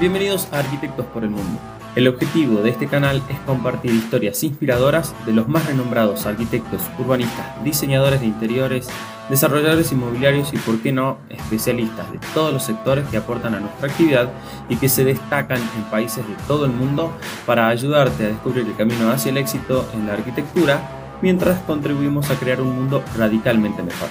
Bienvenidos a Arquitectos por el Mundo. El objetivo de este canal es compartir historias inspiradoras de los más renombrados arquitectos, urbanistas, diseñadores de interiores, desarrolladores inmobiliarios y, por qué no, especialistas de todos los sectores que aportan a nuestra actividad y que se destacan en países de todo el mundo para ayudarte a descubrir el camino hacia el éxito en la arquitectura mientras contribuimos a crear un mundo radicalmente mejor.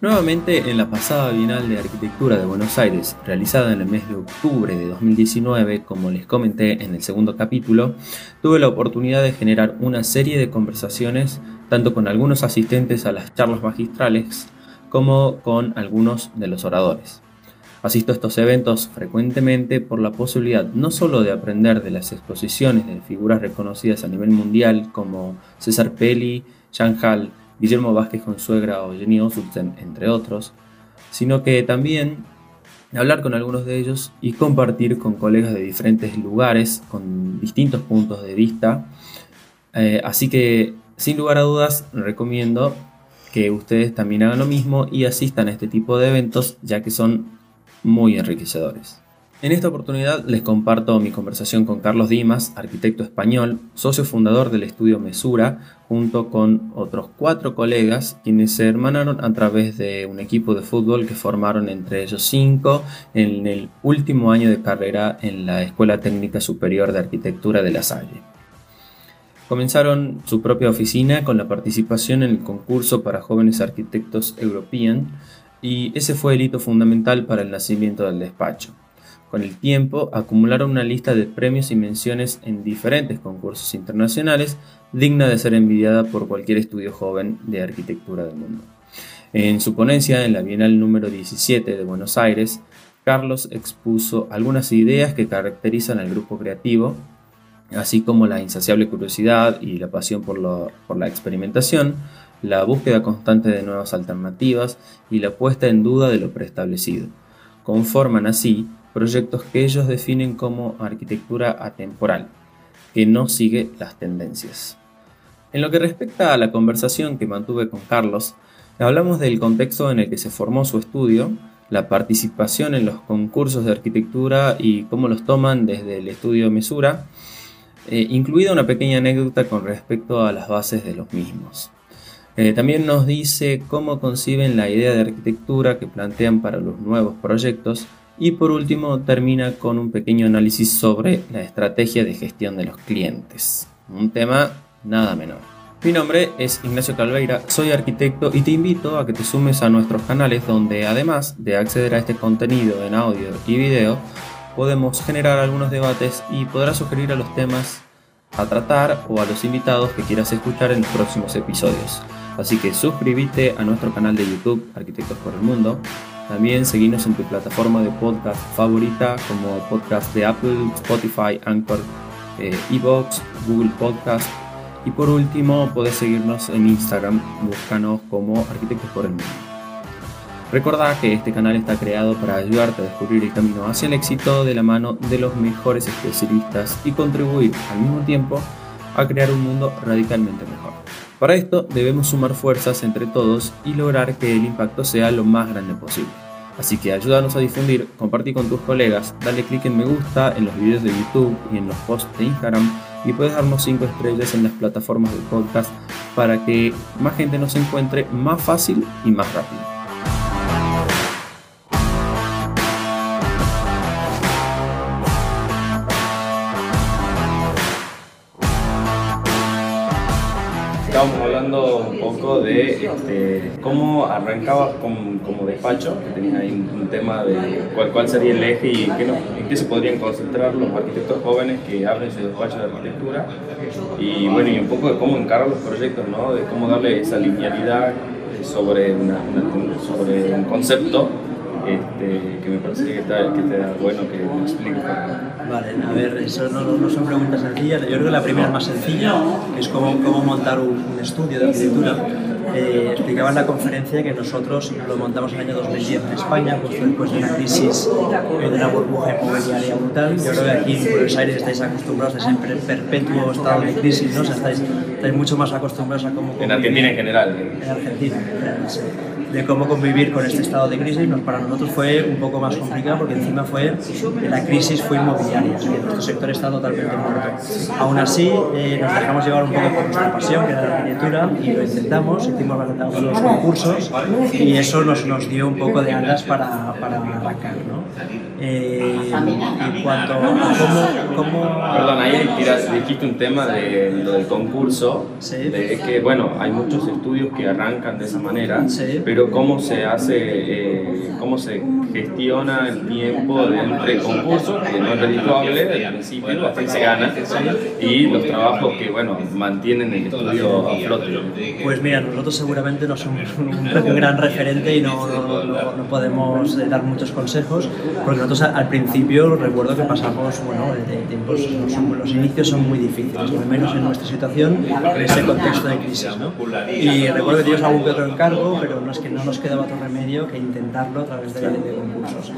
Nuevamente en la pasada Bienal de Arquitectura de Buenos Aires, realizada en el mes de octubre de 2019, como les comenté en el segundo capítulo, tuve la oportunidad de generar una serie de conversaciones tanto con algunos asistentes a las charlas magistrales como con algunos de los oradores. Asisto a estos eventos frecuentemente por la posibilidad no solo de aprender de las exposiciones de figuras reconocidas a nivel mundial como César Pelli, Jean Hall, Guillermo Vázquez Consuegra o Jenny Osulten, entre otros, sino que también hablar con algunos de ellos y compartir con colegas de diferentes lugares, con distintos puntos de vista. Eh, así que, sin lugar a dudas, recomiendo que ustedes también hagan lo mismo y asistan a este tipo de eventos, ya que son muy enriquecedores. En esta oportunidad les comparto mi conversación con Carlos Dimas, arquitecto español, socio fundador del estudio Mesura, junto con otros cuatro colegas, quienes se hermanaron a través de un equipo de fútbol que formaron entre ellos cinco en el último año de carrera en la Escuela Técnica Superior de Arquitectura de La Salle. Comenzaron su propia oficina con la participación en el concurso para jóvenes arquitectos European y ese fue el hito fundamental para el nacimiento del despacho. Con el tiempo, acumularon una lista de premios y menciones en diferentes concursos internacionales, digna de ser envidiada por cualquier estudio joven de arquitectura del mundo. En su ponencia en la Bienal número 17 de Buenos Aires, Carlos expuso algunas ideas que caracterizan al grupo creativo, así como la insaciable curiosidad y la pasión por, la experimentación, la búsqueda constante de nuevas alternativas y la puesta en duda de lo preestablecido. Conforman así proyectos que ellos definen como arquitectura atemporal, que no sigue las tendencias. En lo que respecta a la conversación que mantuve con Carlos, hablamos del contexto en el que se formó su estudio, la participación en los concursos de arquitectura y cómo los toman desde el estudio Mesura, eh, incluida una pequeña anécdota con respecto a las bases de los mismos. Eh, también nos dice cómo conciben la idea de arquitectura que plantean para los nuevos proyectos y por último termina con un pequeño análisis sobre la estrategia de gestión de los clientes. Un tema nada menor. Mi nombre es Ignacio Calveira, soy arquitecto y te invito a que te sumes a nuestros canales donde además de acceder a este contenido en audio y video, podemos generar algunos debates y podrás sugerir a los temas a tratar o a los invitados que quieras escuchar en los próximos episodios. Así que suscríbete a nuestro canal de YouTube Arquitectos por el Mundo también seguimos en tu plataforma de podcast favorita como podcast de Apple, Spotify, Anchor, eh, Evox, Google Podcast. Y por último, puedes seguirnos en Instagram, búscanos como Arquitectos por el Mundo. Recuerda que este canal está creado para ayudarte a descubrir el camino hacia el éxito de la mano de los mejores especialistas y contribuir al mismo tiempo a crear un mundo radicalmente mejor. Para esto debemos sumar fuerzas entre todos y lograr que el impacto sea lo más grande posible. Así que ayúdanos a difundir, compartir con tus colegas, dale clic en me gusta en los videos de YouTube y en los posts de Instagram y puedes darnos 5 estrellas en las plataformas de podcast para que más gente nos encuentre más fácil y más rápido. Un poco de este, cómo arrancabas como, despacho, que tenías ahí un, tema de cuál, cuál, sería el eje y en qué se podrían concentrar los arquitectos jóvenes que abren su despacho de arquitectura. Y bueno, y un poco de cómo encarar los proyectos, ¿no? de cómo darle esa linealidad sobre, sobre un concepto este, que me parece que está, que está bueno que me expliques. Vale, a ver, eso no, no, son preguntas sencillas. Yo creo que la primera es más sencilla, que es cómo, cómo montar un, estudio de arquitectura. Eh, explicaba en la conferencia que nosotros lo montamos en el año 2010 en España, pues después de una crisis de una burbuja inmobiliaria brutal. Yo creo que aquí en Buenos Aires estáis acostumbrados a siempre perpetuo estado de crisis, ¿no? O sea, estáis, estáis mucho más acostumbrados a cómo... En Argentina en general. En Argentina, de cómo convivir con este estado de crisis, para nosotros fue un poco más complicado porque encima fue la crisis fue inmobiliaria, y nuestro sector está totalmente muerto. Aún así, eh, nos dejamos llevar un poco por nuestra pasión, que era la arquitectura, y lo intentamos, hicimos bastantes los concursos y eso nos, nos dio un poco de alas para, para arrancar. ¿no? Eh, en cuanto a cómo, cómo... Perdón, ahí tiras, dijiste un tema de lo del concurso, de que bueno, hay muchos estudios que arrancan de esa manera, pero cómo se hace, eh, cómo se gestiona el tiempo de entre concursos, que no es redituable al principio, hasta que se gana, y los trabajos que bueno, mantienen el estudio a flote. Pues mira, nosotros seguramente no somos un, gran referente y no, no, no podemos eh, dar muchos consejos, porque nosotros al principio recuerdo que pasamos, bueno, de tiempos, los, inicios son muy difíciles, al menos en nuestra situación, en ese contexto de crisis, ¿no? Y recuerdo que teníamos algún que otro encargo, pero no es que no nos quedaba otro remedio que intentarlo a través de, concursos.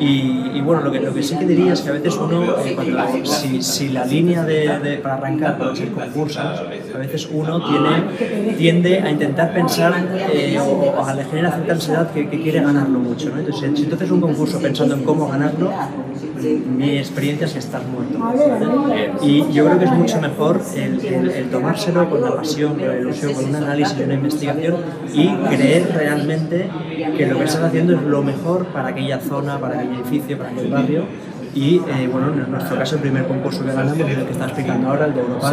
Y, bueno, lo que, lo que sí que diría es que a veces uno, eh, cuando, si, si, la línea de, para arrancar puede ser concursos, a veces uno tiene, tiende a intentar pensar eh, o, a le genera cierta ansiedad que, quiere ganarlo mucho. ¿no? Entonces, si un concurso pensando en cómo ganarlo, mi experiencia es que estás muerto. Y yo creo que es mucho mejor el, tomárselo con la pasión, con la ilusión, con un análisis, una investigación y creer realmente que lo que estás haciendo es lo mejor para aquella zona, para aquel edificio, para aquel barrio. Y eh, bueno, en nuestro caso el primer concurso que ganamos el que está explicando ahora, el de Europa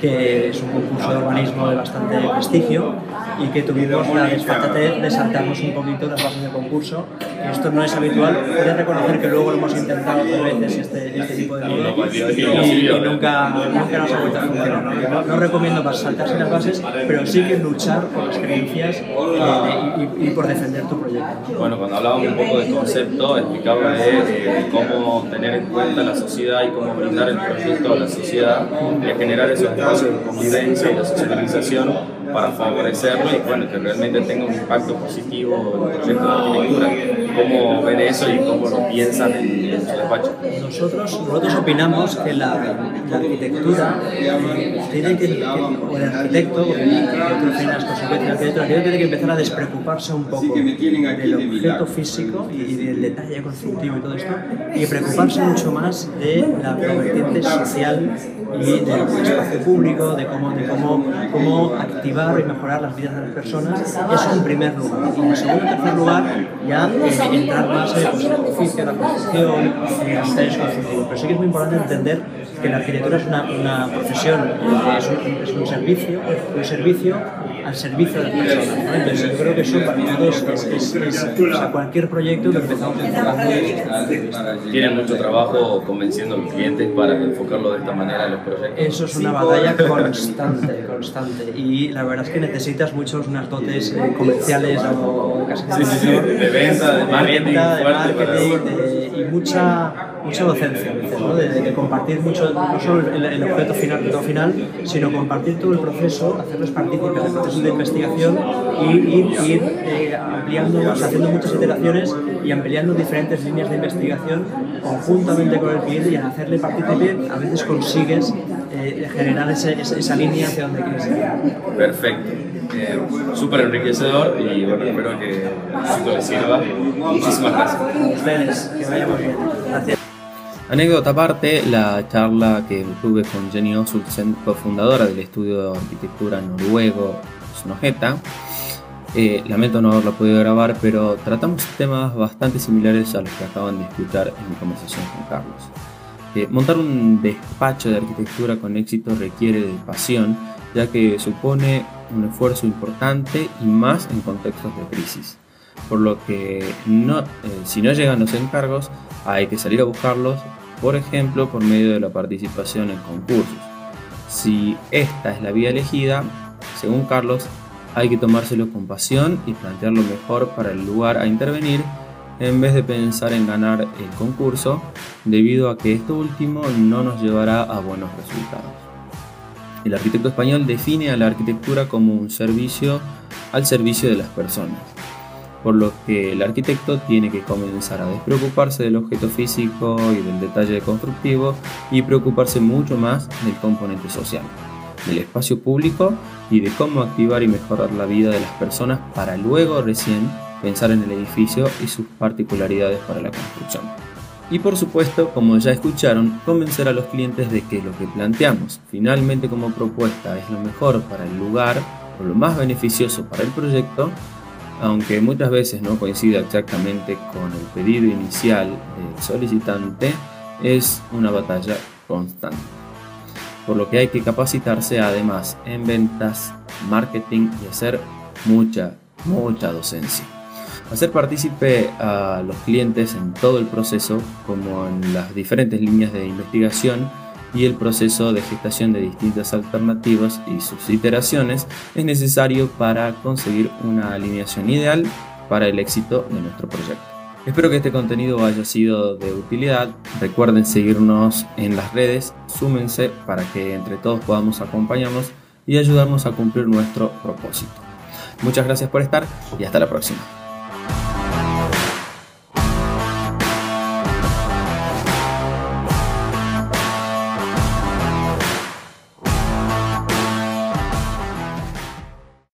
que es un concurso de urbanismo de bastante prestigio y que tuvimos la desfachatez de saltarnos un poquito las bases del concurso. Esto no es habitual, puedes reconocer que luego lo hemos intentado otras veces este, este tipo de modo y, nunca, nunca nos ha vuelto a funcionar. No, recomiendo para saltarse las bases, pero sí que luchar por las creencias eh, y, por defender tu proyecto. Bueno, cuando hablábamos un poco de concepto, explicaba de, cómo tener en cuenta la sociedad y cómo brindar el proyecto a la sociedad y generar esos de convivencia y de socialización para favorecerlo y bueno, que realmente tenga un impacto positivo en el proyecto de arquitectura. ¿Cómo ven eso y cómo lo piensan en, su despacho? Nosotros, nosotros opinamos que la, la arquitectura tiene que, o el arquitecto, el tiene que empezar a despreocuparse un poco del objeto físico y del detalle constructivo y todo esto, y preocuparse mucho más de la vertiente social y del espacio público, de cómo, de cómo, cómo activar y mejorar las vidas de las personas, eso en primer lugar. Y en segundo y tercer lugar, ya eh, entrar más en el oficio, la construcción, en los detalles constructivos. Pero sí que es muy importante entender que la arquitectura es una, una profesión, es un, servicio, un servicio al servicio de las personas. ¿no? Entonces yo creo que eso para todos es, es, o sea, cualquier proyecto que empezamos enfocando Tienen mucho trabajo convenciendo a los clientes para enfocarlo de esta manera en los proyectos. Eso es una batalla constante, constante. Y la verdad es que necesitas muchos unas dotes eh, comerciales o casi de venta, de marketing, de marketing y mucha mucha docencia, ¿no? de, compartir mucho, no solo el, objeto final, el final, sino compartir todo el proceso, hacerlos partícipes del proceso de investigación y ir, eh, ampliando, haciendo muchas iteraciones y ampliando diferentes líneas de investigación conjuntamente con el cliente y al hacerle partícipe a veces consigues eh, generar ese, esa línea hacia donde quieres ir. Perfecto. Eh, súper enriquecedor y bueno, espero que esto les sirva. Muchísimas gracias. Ustedes, que vaya muy bien. Gracias. Anécdota aparte, la charla que tuve con Jenny Osulsen, cofundadora del estudio de arquitectura noruego Snojeta. Eh, lamento no haberla podido grabar, pero tratamos temas bastante similares a los que acaban de escuchar en mi conversación con Carlos. Eh, montar un despacho de arquitectura con éxito requiere de pasión, ya que supone un esfuerzo importante y más en contextos de crisis. Por lo que no, eh, si no llegan los encargos, hay que salir a buscarlos por ejemplo por medio de la participación en concursos. Si esta es la vía elegida, según Carlos, hay que tomárselo con pasión y plantearlo mejor para el lugar a intervenir en vez de pensar en ganar el concurso, debido a que esto último no nos llevará a buenos resultados. El arquitecto español define a la arquitectura como un servicio al servicio de las personas, por lo que el arquitecto tiene que comenzar a despreocuparse del objeto físico y del detalle constructivo y preocuparse mucho más del componente social, del espacio público y de cómo activar y mejorar la vida de las personas para luego recién pensar en el edificio y sus particularidades para la construcción. Y por supuesto, como ya escucharon, convencer a los clientes de que lo que planteamos finalmente como propuesta es lo mejor para el lugar o lo más beneficioso para el proyecto, aunque muchas veces no coincida exactamente con el pedido inicial del solicitante, es una batalla constante. Por lo que hay que capacitarse además en ventas, marketing y hacer mucha, mucha docencia. Hacer partícipe a los clientes en todo el proceso, como en las diferentes líneas de investigación y el proceso de gestación de distintas alternativas y sus iteraciones, es necesario para conseguir una alineación ideal para el éxito de nuestro proyecto. Espero que este contenido haya sido de utilidad. Recuerden seguirnos en las redes, súmense para que entre todos podamos acompañarnos y ayudarnos a cumplir nuestro propósito. Muchas gracias por estar y hasta la próxima.